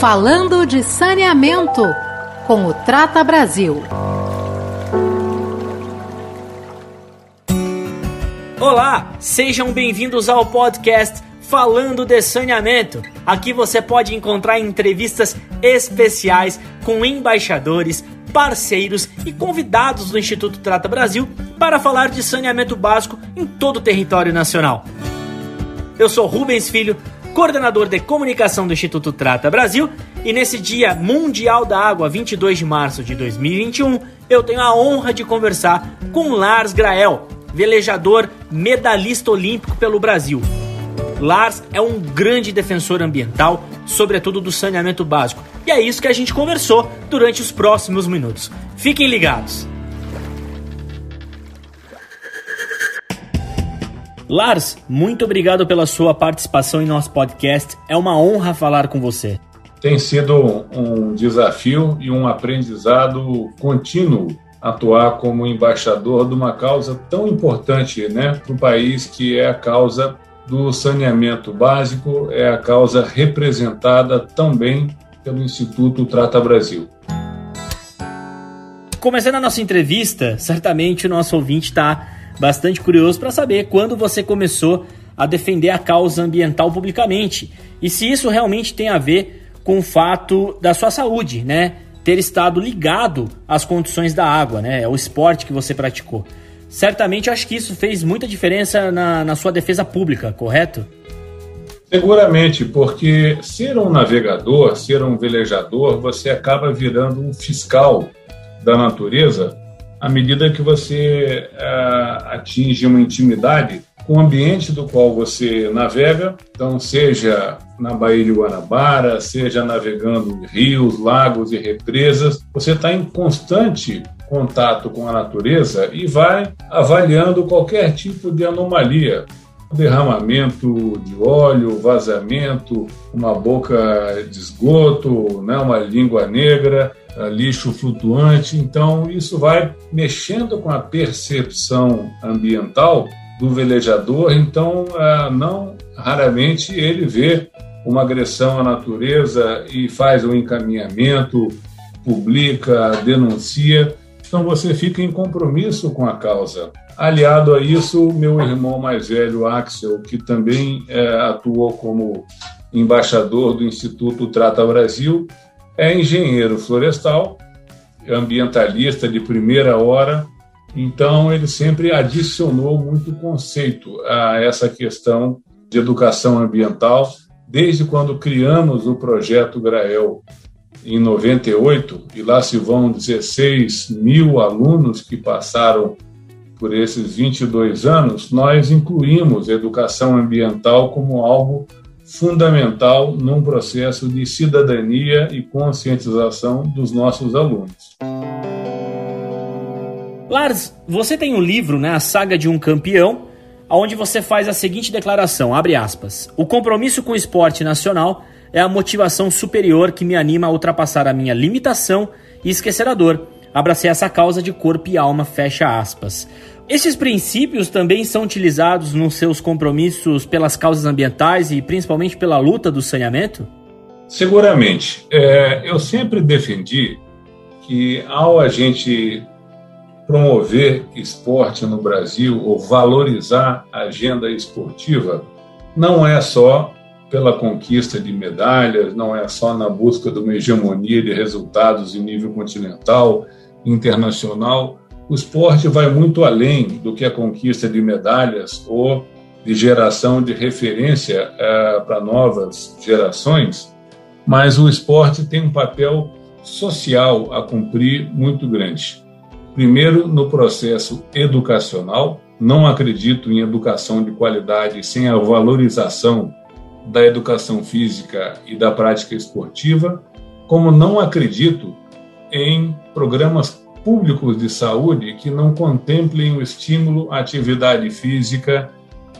Falando de saneamento com o Trata Brasil. Olá, sejam bem-vindos ao podcast Falando de Saneamento. Aqui você pode encontrar entrevistas especiais com embaixadores, parceiros e convidados do Instituto Trata Brasil para falar de saneamento básico em todo o território nacional. Eu sou Rubens Filho, coordenador de comunicação do Instituto Trata Brasil, e nesse Dia Mundial da Água, 22 de março de 2021, eu tenho a honra de conversar com Lars Grael, velejador medalhista olímpico pelo Brasil. Lars é um grande defensor ambiental, sobretudo do saneamento básico, e é isso que a gente conversou durante os próximos minutos. Fiquem ligados! Lars, muito obrigado pela sua participação em nosso podcast. É uma honra falar com você. Tem sido um desafio e um aprendizado contínuo atuar como embaixador de uma causa tão importante né, para o país, que é a causa do saneamento básico, é a causa representada também pelo Instituto Trata Brasil. Começando a nossa entrevista, certamente o nosso ouvinte está bastante curioso para saber quando você começou a defender a causa ambiental publicamente e se isso realmente tem a ver com o fato da sua saúde, né? Ter estado ligado às condições da água, né? É o esporte que você praticou. Certamente acho que isso fez muita diferença na, na sua defesa pública, correto? Seguramente, porque ser um navegador, ser um velejador, você acaba virando um fiscal da natureza à medida que você uh, atinge uma intimidade com o ambiente do qual você navega, então seja na Baía de Guanabara, seja navegando rios, lagos e represas, você está em constante contato com a natureza e vai avaliando qualquer tipo de anomalia, derramamento de óleo, vazamento, uma boca de esgoto, né, uma língua negra, lixo flutuante. Então, isso vai mexendo com a percepção ambiental do velejador. Então, ah, não raramente ele vê uma agressão à natureza e faz um encaminhamento, publica, denuncia. Então, você fica em compromisso com a causa. Aliado a isso, meu irmão mais velho, Axel, que também é, atuou como embaixador do Instituto Trata Brasil, é engenheiro florestal, ambientalista de primeira hora, então ele sempre adicionou muito conceito a essa questão de educação ambiental, desde quando criamos o projeto Grael em 98, e lá se vão 16 mil alunos que passaram por esses 22 anos, nós incluímos educação ambiental como algo fundamental num processo de cidadania e conscientização dos nossos alunos. Lars, você tem um livro, né, A Saga de um Campeão, onde você faz a seguinte declaração, abre aspas: "O compromisso com o esporte nacional é a motivação superior que me anima a ultrapassar a minha limitação e esquecer a dor. Abracei essa causa de corpo e alma", fecha aspas. Esses princípios também são utilizados nos seus compromissos pelas causas ambientais e principalmente pela luta do saneamento? Seguramente. É, eu sempre defendi que ao a gente promover esporte no Brasil ou valorizar a agenda esportiva, não é só pela conquista de medalhas, não é só na busca de uma hegemonia de resultados em nível continental, internacional, o esporte vai muito além do que a conquista de medalhas ou de geração de referência é, para novas gerações, mas o esporte tem um papel social a cumprir muito grande. Primeiro, no processo educacional, não acredito em educação de qualidade sem a valorização da educação física e da prática esportiva, como não acredito em programas públicos de saúde que não contemplem o estímulo à atividade física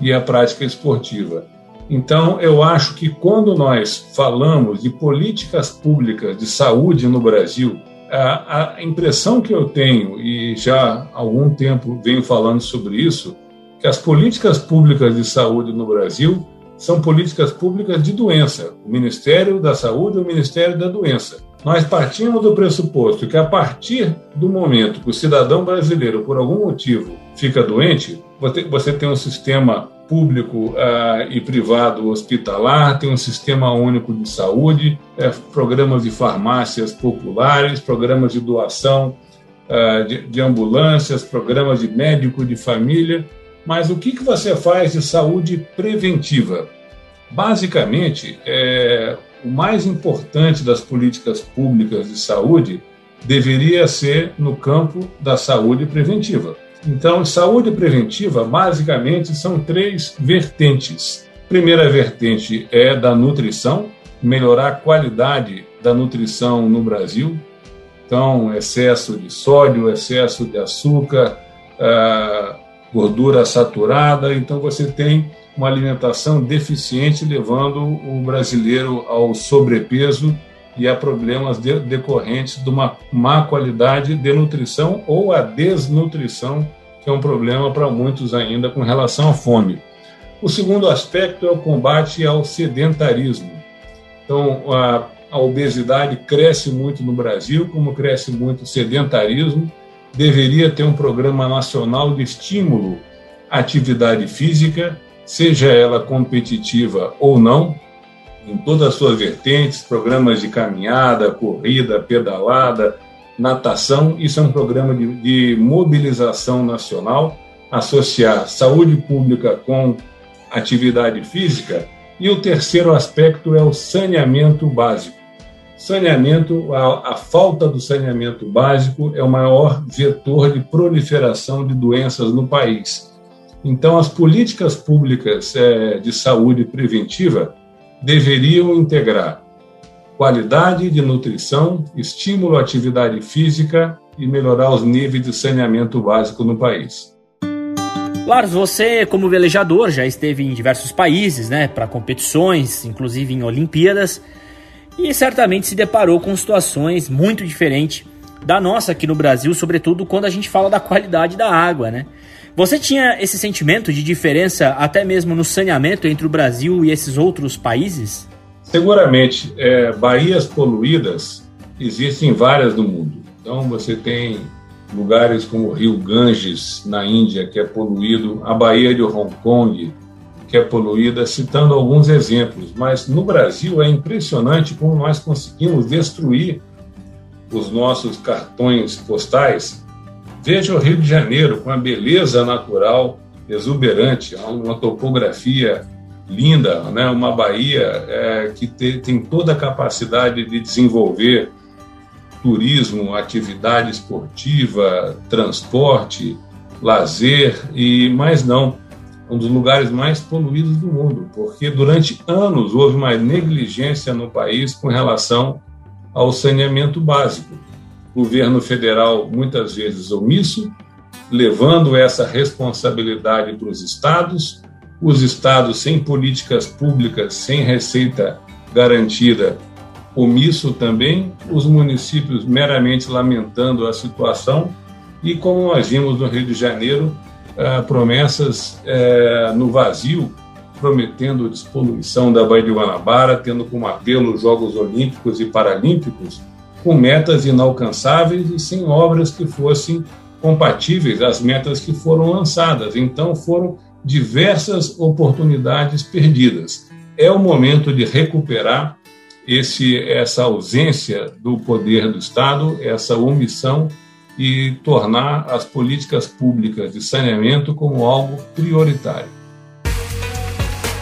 e à prática esportiva. Então, eu acho que quando nós falamos de políticas públicas de saúde no Brasil, a, impressão que eu tenho, e já há algum tempo venho falando sobre isso, que as políticas públicas de saúde no Brasil são políticas públicas de doença. O Ministério da Saúde e o Ministério da Doença. Nós partimos do pressuposto que, a partir do momento que o cidadão brasileiro, por algum motivo, fica doente, você tem um sistema público uh, e privado hospitalar, tem um sistema único de saúde, é, programas de farmácias populares, programas de doação uh, de, de, ambulâncias, programas de médico de família. Mas o que, que você faz de saúde preventiva? Basicamente, é, o mais importante das políticas públicas de saúde deveria ser no campo da saúde preventiva. Então, saúde preventiva, basicamente, são três vertentes. Primeira vertente é da nutrição, melhorar a qualidade da nutrição no Brasil. Então, excesso de sódio, excesso de açúcar, ah, gordura saturada. Então, você tem uma alimentação deficiente, levando o brasileiro ao sobrepeso e a problemas de, decorrentes de uma má qualidade de nutrição ou a desnutrição, que é um problema para muitos ainda com relação à fome. O segundo aspecto é o combate ao sedentarismo. Então, a, a obesidade cresce muito no Brasil, como cresce muito o sedentarismo. Deveria ter um programa nacional de estímulo à atividade física, seja ela competitiva ou não, em todas as suas vertentes, programas de caminhada, corrida, pedalada, natação. Isso é um programa de, de mobilização nacional, associar saúde pública com atividade física. E o terceiro aspecto é o saneamento básico. Saneamento, a, a, falta do saneamento básico é o maior vetor de proliferação de doenças no país. Então, as políticas públicas é, de saúde preventiva deveriam integrar qualidade de nutrição, estímulo à atividade física e melhorar os níveis de saneamento básico no país. Lars, você, como velejador, já esteve em diversos países, né, para competições, inclusive em Olimpíadas, e certamente se deparou com situações muito diferentes da nossa aqui no Brasil, sobretudo quando a gente fala da qualidade da água, né? Você tinha esse sentimento de diferença até mesmo no saneamento entre o Brasil e esses outros países? Seguramente. É, baías poluídas existem várias no mundo. Então você tem lugares como o Rio Ganges, na Índia, que é poluído, a Baía de Hong Kong, que é poluída, citando alguns exemplos. Mas no Brasil é impressionante como nós conseguimos destruir os nossos cartões postais Veja o Rio de Janeiro com a beleza natural exuberante, uma topografia linda, né? uma Bahia é, que te, tem toda a capacidade de desenvolver turismo, atividade esportiva, transporte, lazer e mais não, um dos lugares mais poluídos do mundo, porque durante anos houve uma negligência no país com relação ao saneamento básico. Governo federal muitas vezes omisso, levando essa responsabilidade para os estados, os estados sem políticas públicas, sem receita garantida, omisso também, os municípios meramente lamentando a situação e, como nós vimos no Rio de Janeiro, ah, promessas eh, no vazio, prometendo despoluição da Baía de Guanabara, tendo como apelo os Jogos Olímpicos e Paralímpicos, com metas inalcançáveis e sem obras que fossem compatíveis às metas que foram lançadas. Então, foram diversas oportunidades perdidas. É o momento de recuperar esse, essa ausência do poder do Estado, essa omissão e tornar as políticas públicas de saneamento como algo prioritário.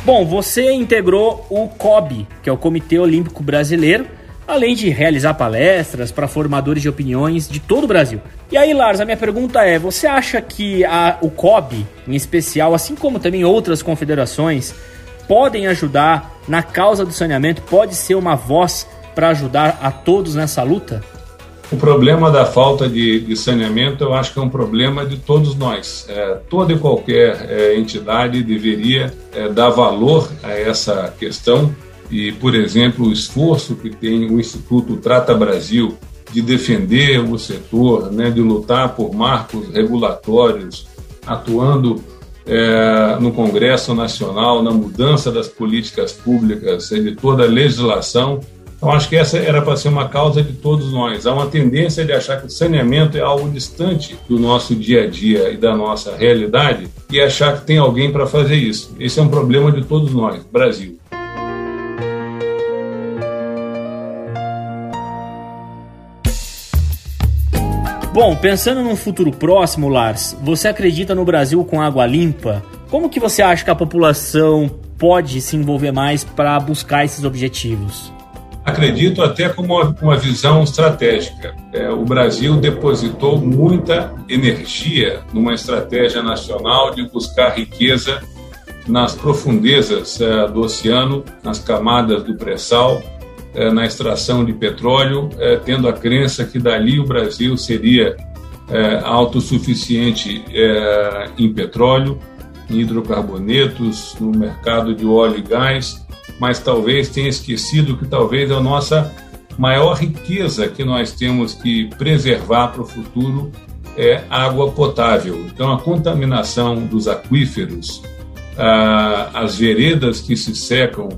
Bom, você integrou o COB, que é o Comitê Olímpico Brasileiro, além de realizar palestras para formadores de opiniões de todo o Brasil. E aí, Lars, a minha pergunta é: você acha que a, o COB, em especial, assim como também outras confederações, podem ajudar na causa do saneamento? Pode ser uma voz para ajudar a todos nessa luta? O problema da falta de, de, saneamento, eu acho que é um problema de todos nós. É, toda e qualquer é, entidade deveria é, dar valor a essa questão e, por exemplo, o esforço que tem o Instituto Trata Brasil de defender o setor, né, de lutar por marcos regulatórios, atuando é, no Congresso Nacional, na mudança das políticas públicas, de toda a legislação. Então, acho que essa era para ser uma causa de todos nós. Há uma tendência de achar que o saneamento é algo distante do nosso dia a dia e da nossa realidade e achar que tem alguém para fazer isso. Esse é um problema de todos nós, Brasil. Bom, pensando num futuro próximo, Lars, você acredita no Brasil com água limpa? Como que você acha que a população pode se envolver mais para buscar esses objetivos? Acredito até com uma, uma visão estratégica. É, o Brasil depositou muita energia numa estratégia nacional de buscar riqueza nas profundezas é, do oceano, nas camadas do pré-sal, é, na extração de petróleo, é, tendo a crença que dali o Brasil seria é, autossuficiente em petróleo, em hidrocarbonetos, no mercado de óleo e gás, mas talvez tenha esquecido que talvez a nossa maior riqueza que nós temos que preservar para o futuro é água potável. Então, a contaminação dos aquíferos, as veredas que se secam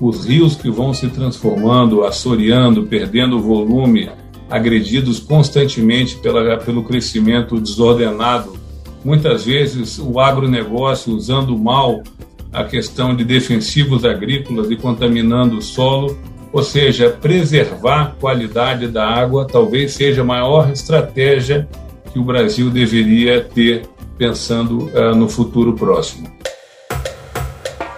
os rios que vão se transformando, assoreando, perdendo volume, agredidos constantemente pela, pelo crescimento desordenado. Muitas vezes o agronegócio usando mal a questão de defensivos agrícolas e contaminando o solo, ou seja, preservar a qualidade da água talvez seja a maior estratégia que o Brasil deveria ter pensando uh, no futuro próximo.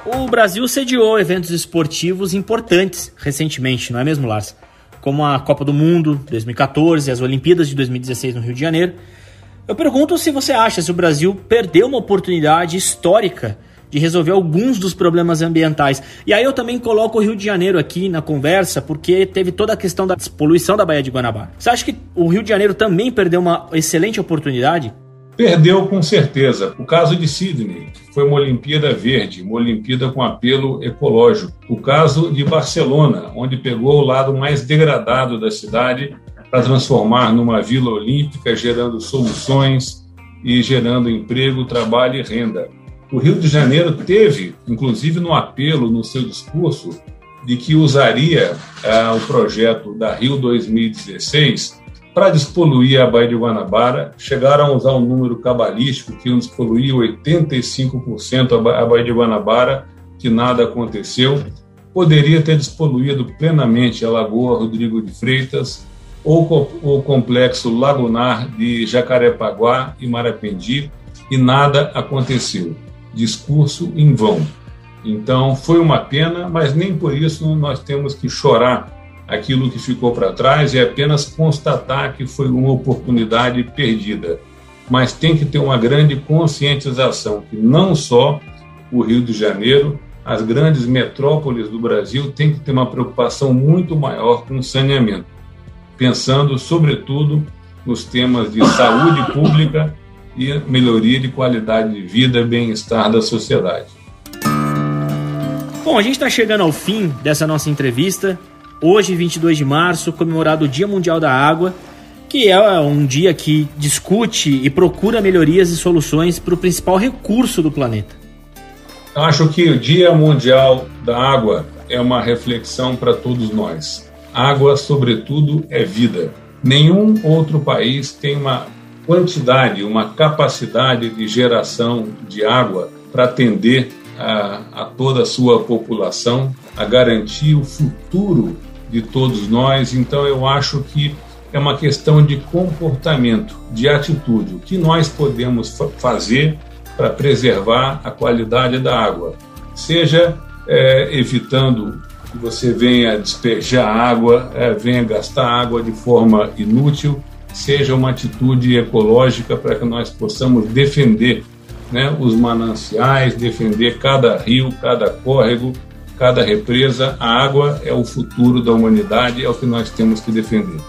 O Brasil sediou eventos esportivos importantes recentemente, não é mesmo, Lars? Como a Copa do Mundo 2014, as Olimpíadas de 2016 no Rio de Janeiro. Eu pergunto se você acha se o Brasil perdeu uma oportunidade histórica de resolver alguns dos problemas ambientais. E aí eu também coloco o Rio de Janeiro aqui na conversa, porque teve toda a questão da poluição da Baía de Guanabara. Você acha que o Rio de Janeiro também perdeu uma excelente oportunidade? Perdeu com certeza. O caso de Sydney, que foi uma Olimpíada verde, uma Olimpíada com apelo ecológico. O caso de Barcelona, onde pegou o lado mais degradado da cidade para transformar numa vila olímpica, gerando soluções e gerando emprego, trabalho e renda. O Rio de Janeiro teve, inclusive no apelo, no seu discurso, de que usaria ah, o projeto da Rio 2016 para despoluir a Baía de Guanabara, chegaram a usar um número cabalístico que iam despoluir 85% a Baía de Guanabara, que nada aconteceu. Poderia ter despoluído plenamente a Lagoa Rodrigo de Freitas ou o complexo lagunar de Jacarepaguá e Marapendi, e nada aconteceu. Discurso em vão. Então, foi uma pena, mas nem por isso nós temos que chorar aquilo que ficou para trás é apenas constatar que foi uma oportunidade perdida. Mas tem que ter uma grande conscientização que não só o Rio de Janeiro, as grandes metrópoles do Brasil têm que ter uma preocupação muito maior com o saneamento, pensando sobretudo nos temas de saúde pública e melhoria de qualidade de vida e bem-estar da sociedade. Bom, a gente está chegando ao fim dessa nossa entrevista. Hoje, 22 de março, comemorado o Dia Mundial da Água, que é um dia que discute e procura melhorias e soluções para o principal recurso do planeta. Acho que o Dia Mundial da Água é uma reflexão para todos nós. Água, sobretudo, é vida. Nenhum outro país tem uma quantidade, uma capacidade de geração de água para atender a, a toda a sua população, a garantir o futuro de todos nós. Então, eu acho que é uma questão de comportamento, de atitude. O que nós podemos fazer para preservar a qualidade da água? Seja é, evitando que você venha despejar água, é, venha gastar água de forma inútil, seja uma atitude ecológica para que nós possamos defender né, os mananciais, defender cada rio, cada córrego, cada represa. A água é o futuro da humanidade, é o que nós temos que defender.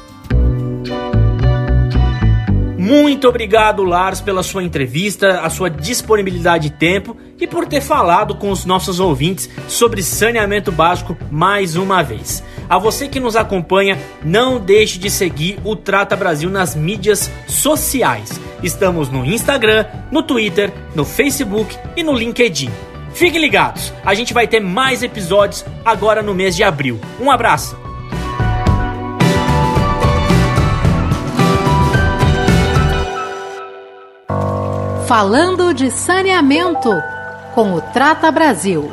Muito obrigado, Lars, pela sua entrevista, a sua disponibilidade de tempo e por ter falado com os nossos ouvintes sobre saneamento básico mais uma vez. A você que nos acompanha, não deixe de seguir o Trata Brasil nas mídias sociais. Estamos no Instagram, no Twitter, no Facebook e no LinkedIn. Fiquem ligados, a gente vai ter mais episódios agora no mês de abril. Um abraço! Falando de saneamento com o Trata Brasil.